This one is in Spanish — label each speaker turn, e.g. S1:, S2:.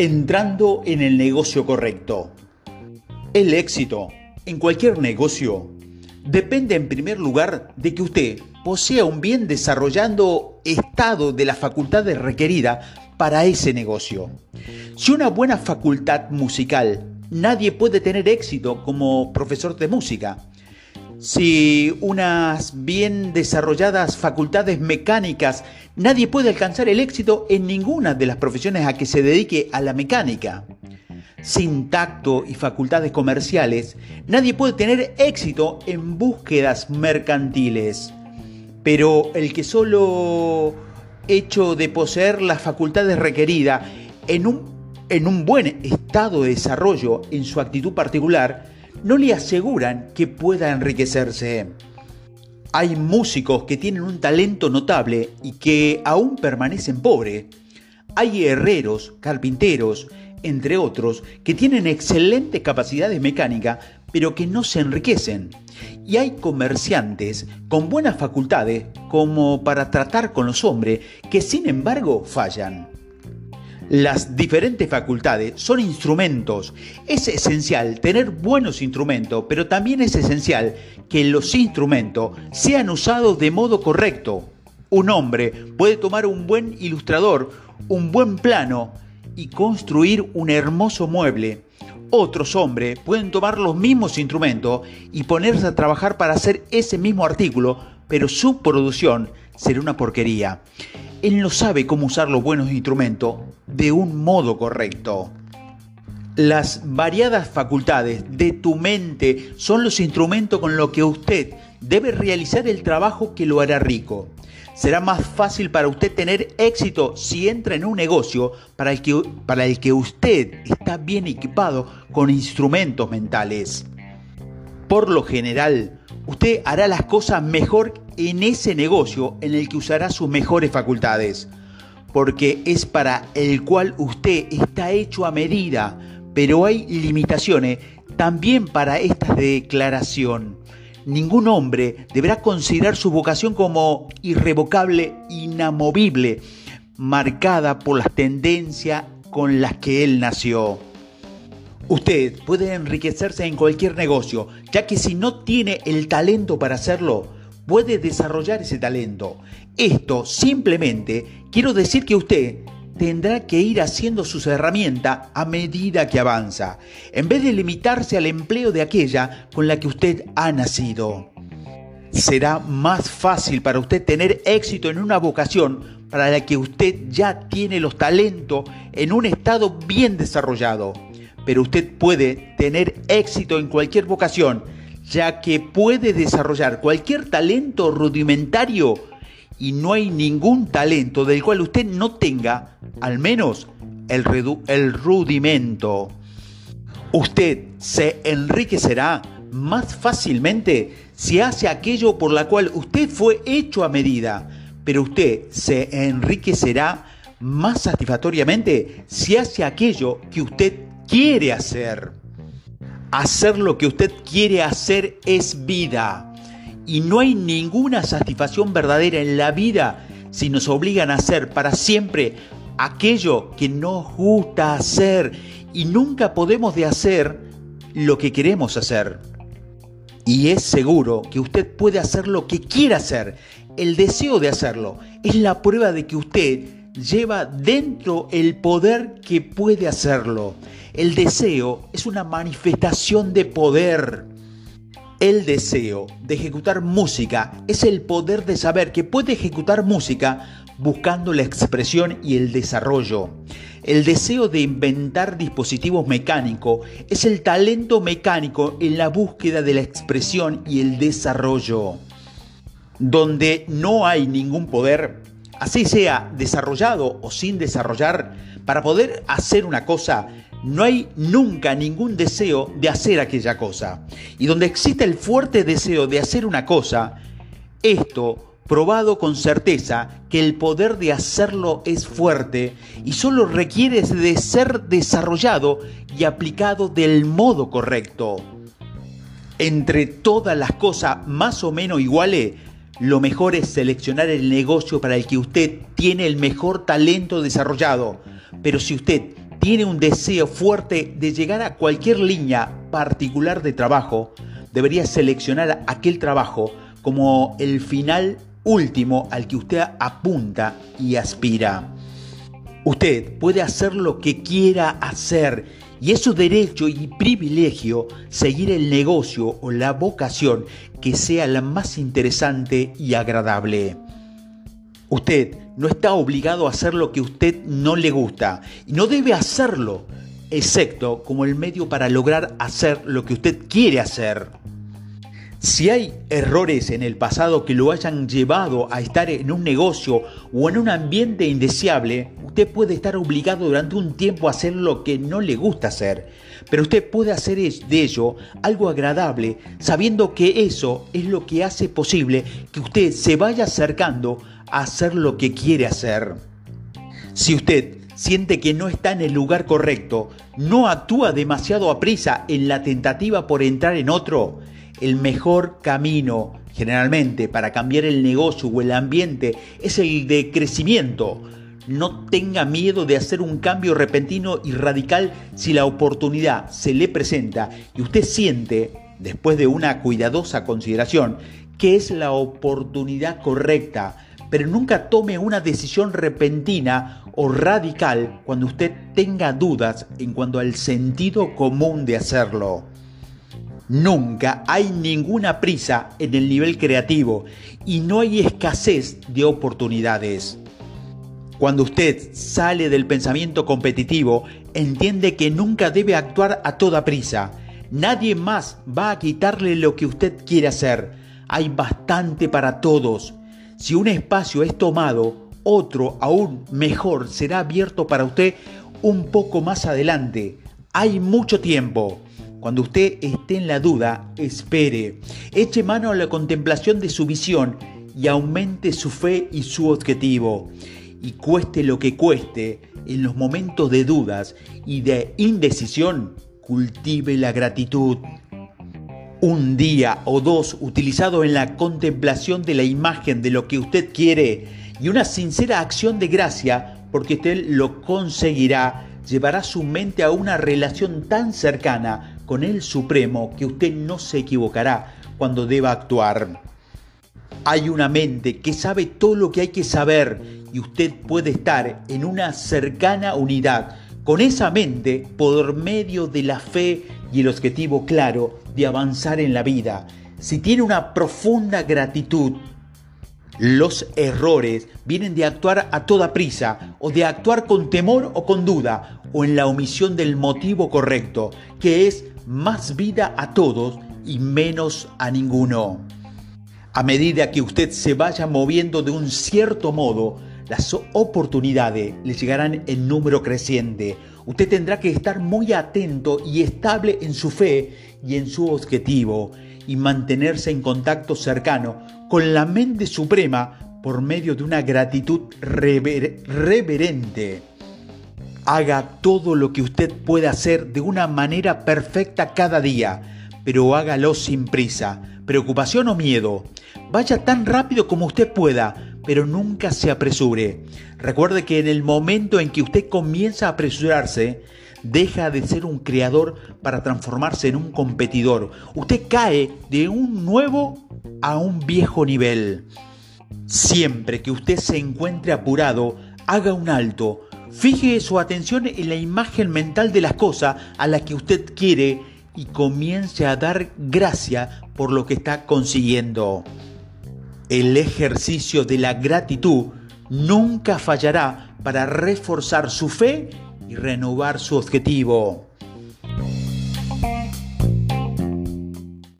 S1: entrando en el negocio correcto. El éxito en cualquier negocio depende en primer lugar de que usted posea un bien desarrollando estado de las facultades requeridas para ese negocio. Si una buena facultad musical, nadie puede tener éxito como profesor de música. Si unas bien desarrolladas facultades mecánicas, nadie puede alcanzar el éxito en ninguna de las profesiones a que se dedique a la mecánica. Sin tacto y facultades comerciales, nadie puede tener éxito en búsquedas mercantiles. Pero el que solo hecho de poseer las facultades requeridas en un, en un buen estado de desarrollo en su actitud particular, no le aseguran que pueda enriquecerse. Hay músicos que tienen un talento notable y que aún permanecen pobres. Hay herreros, carpinteros, entre otros, que tienen excelentes capacidades mecánicas, pero que no se enriquecen. Y hay comerciantes con buenas facultades como para tratar con los hombres, que sin embargo fallan. Las diferentes facultades son instrumentos. Es esencial tener buenos instrumentos, pero también es esencial que los instrumentos sean usados de modo correcto. Un hombre puede tomar un buen ilustrador, un buen plano y construir un hermoso mueble. Otros hombres pueden tomar los mismos instrumentos y ponerse a trabajar para hacer ese mismo artículo, pero su producción será una porquería él no sabe cómo usar los buenos instrumentos de un modo correcto. Las variadas facultades de tu mente son los instrumentos con los que usted debe realizar el trabajo que lo hará rico. Será más fácil para usted tener éxito si entra en un negocio para el que, para el que usted está bien equipado con instrumentos mentales. Por lo general, usted hará las cosas mejor en ese negocio en el que usará sus mejores facultades, porque es para el cual usted está hecho a medida, pero hay limitaciones también para esta declaración. Ningún hombre deberá considerar su vocación como irrevocable, inamovible, marcada por las tendencias con las que él nació. Usted puede enriquecerse en cualquier negocio, ya que si no tiene el talento para hacerlo, puede desarrollar ese talento. Esto simplemente quiero decir que usted tendrá que ir haciendo sus herramientas a medida que avanza, en vez de limitarse al empleo de aquella con la que usted ha nacido. Será más fácil para usted tener éxito en una vocación para la que usted ya tiene los talentos en un estado bien desarrollado. Pero usted puede tener éxito en cualquier vocación ya que puede desarrollar cualquier talento rudimentario y no hay ningún talento del cual usted no tenga al menos el, rudimento. Usted se enriquecerá más fácilmente si hace aquello por la cual usted fue hecho a medida, pero usted se enriquecerá más satisfactoriamente si hace aquello que usted quiere hacer. Hacer lo que usted quiere hacer es vida. Y no hay ninguna satisfacción verdadera en la vida si nos obligan a hacer para siempre aquello que nos gusta hacer y nunca podemos de hacer lo que queremos hacer. Y es seguro que usted puede hacer lo que quiera hacer. El deseo de hacerlo es la prueba de que usted lleva dentro el poder que puede hacerlo. El deseo es una manifestación de poder. El deseo de ejecutar música es el poder de saber que puede ejecutar música buscando la expresión y el desarrollo. El deseo de inventar dispositivos mecánicos es el talento mecánico en la búsqueda de la expresión y el desarrollo. Donde no hay ningún poder, así sea desarrollado o sin desarrollar, para poder hacer una cosa, no hay nunca ningún deseo de hacer aquella cosa. Y donde existe el fuerte deseo de hacer una cosa, esto probado con certeza que el poder de hacerlo es fuerte y solo requiere de ser desarrollado y aplicado del modo correcto. Entre todas las cosas más o menos iguales, lo mejor es seleccionar el negocio para el que usted tiene el mejor talento desarrollado. Pero si usted tiene un deseo fuerte de llegar a cualquier línea particular de trabajo, debería seleccionar aquel trabajo como el final último al que usted apunta y aspira. Usted puede hacer lo que quiera hacer y es su derecho y privilegio seguir el negocio o la vocación que sea la más interesante y agradable. Usted no está obligado a hacer lo que usted no le gusta y no debe hacerlo, excepto como el medio para lograr hacer lo que usted quiere hacer. Si hay errores en el pasado que lo hayan llevado a estar en un negocio o en un ambiente indeseable, usted puede estar obligado durante un tiempo a hacer lo que no le gusta hacer. Pero usted puede hacer de ello algo agradable, sabiendo que eso es lo que hace posible que usted se vaya acercando a hacer lo que quiere hacer. Si usted siente que no está en el lugar correcto, no actúa demasiado a prisa en la tentativa por entrar en otro, el mejor camino generalmente para cambiar el negocio o el ambiente es el de crecimiento. No tenga miedo de hacer un cambio repentino y radical si la oportunidad se le presenta y usted siente, después de una cuidadosa consideración, que es la oportunidad correcta. Pero nunca tome una decisión repentina o radical cuando usted tenga dudas en cuanto al sentido común de hacerlo. Nunca hay ninguna prisa en el nivel creativo y no hay escasez de oportunidades. Cuando usted sale del pensamiento competitivo, entiende que nunca debe actuar a toda prisa. Nadie más va a quitarle lo que usted quiere hacer. Hay bastante para todos. Si un espacio es tomado, otro aún mejor será abierto para usted un poco más adelante. Hay mucho tiempo. Cuando usted esté en la duda, espere, eche mano a la contemplación de su visión y aumente su fe y su objetivo. Y cueste lo que cueste, en los momentos de dudas y de indecisión, cultive la gratitud. Un día o dos utilizado en la contemplación de la imagen de lo que usted quiere y una sincera acción de gracia porque usted lo conseguirá llevará su mente a una relación tan cercana con el Supremo que usted no se equivocará cuando deba actuar. Hay una mente que sabe todo lo que hay que saber y usted puede estar en una cercana unidad con esa mente por medio de la fe y el objetivo claro de avanzar en la vida. Si tiene una profunda gratitud, los errores vienen de actuar a toda prisa o de actuar con temor o con duda o en la omisión del motivo correcto, que es más vida a todos y menos a ninguno. A medida que usted se vaya moviendo de un cierto modo, las oportunidades le llegarán en número creciente. Usted tendrá que estar muy atento y estable en su fe y en su objetivo y mantenerse en contacto cercano con la mente suprema por medio de una gratitud reverente haga todo lo que usted puede hacer de una manera perfecta cada día, pero hágalo sin prisa, preocupación o miedo. Vaya tan rápido como usted pueda, pero nunca se apresure. Recuerde que en el momento en que usted comienza a apresurarse, deja de ser un creador para transformarse en un competidor. Usted cae de un nuevo a un viejo nivel. Siempre que usted se encuentre apurado, haga un alto, Fije su atención en la imagen mental de las cosas a las que usted quiere y comience a dar gracia por lo que está consiguiendo. El ejercicio de la gratitud nunca fallará para reforzar su fe y renovar su objetivo.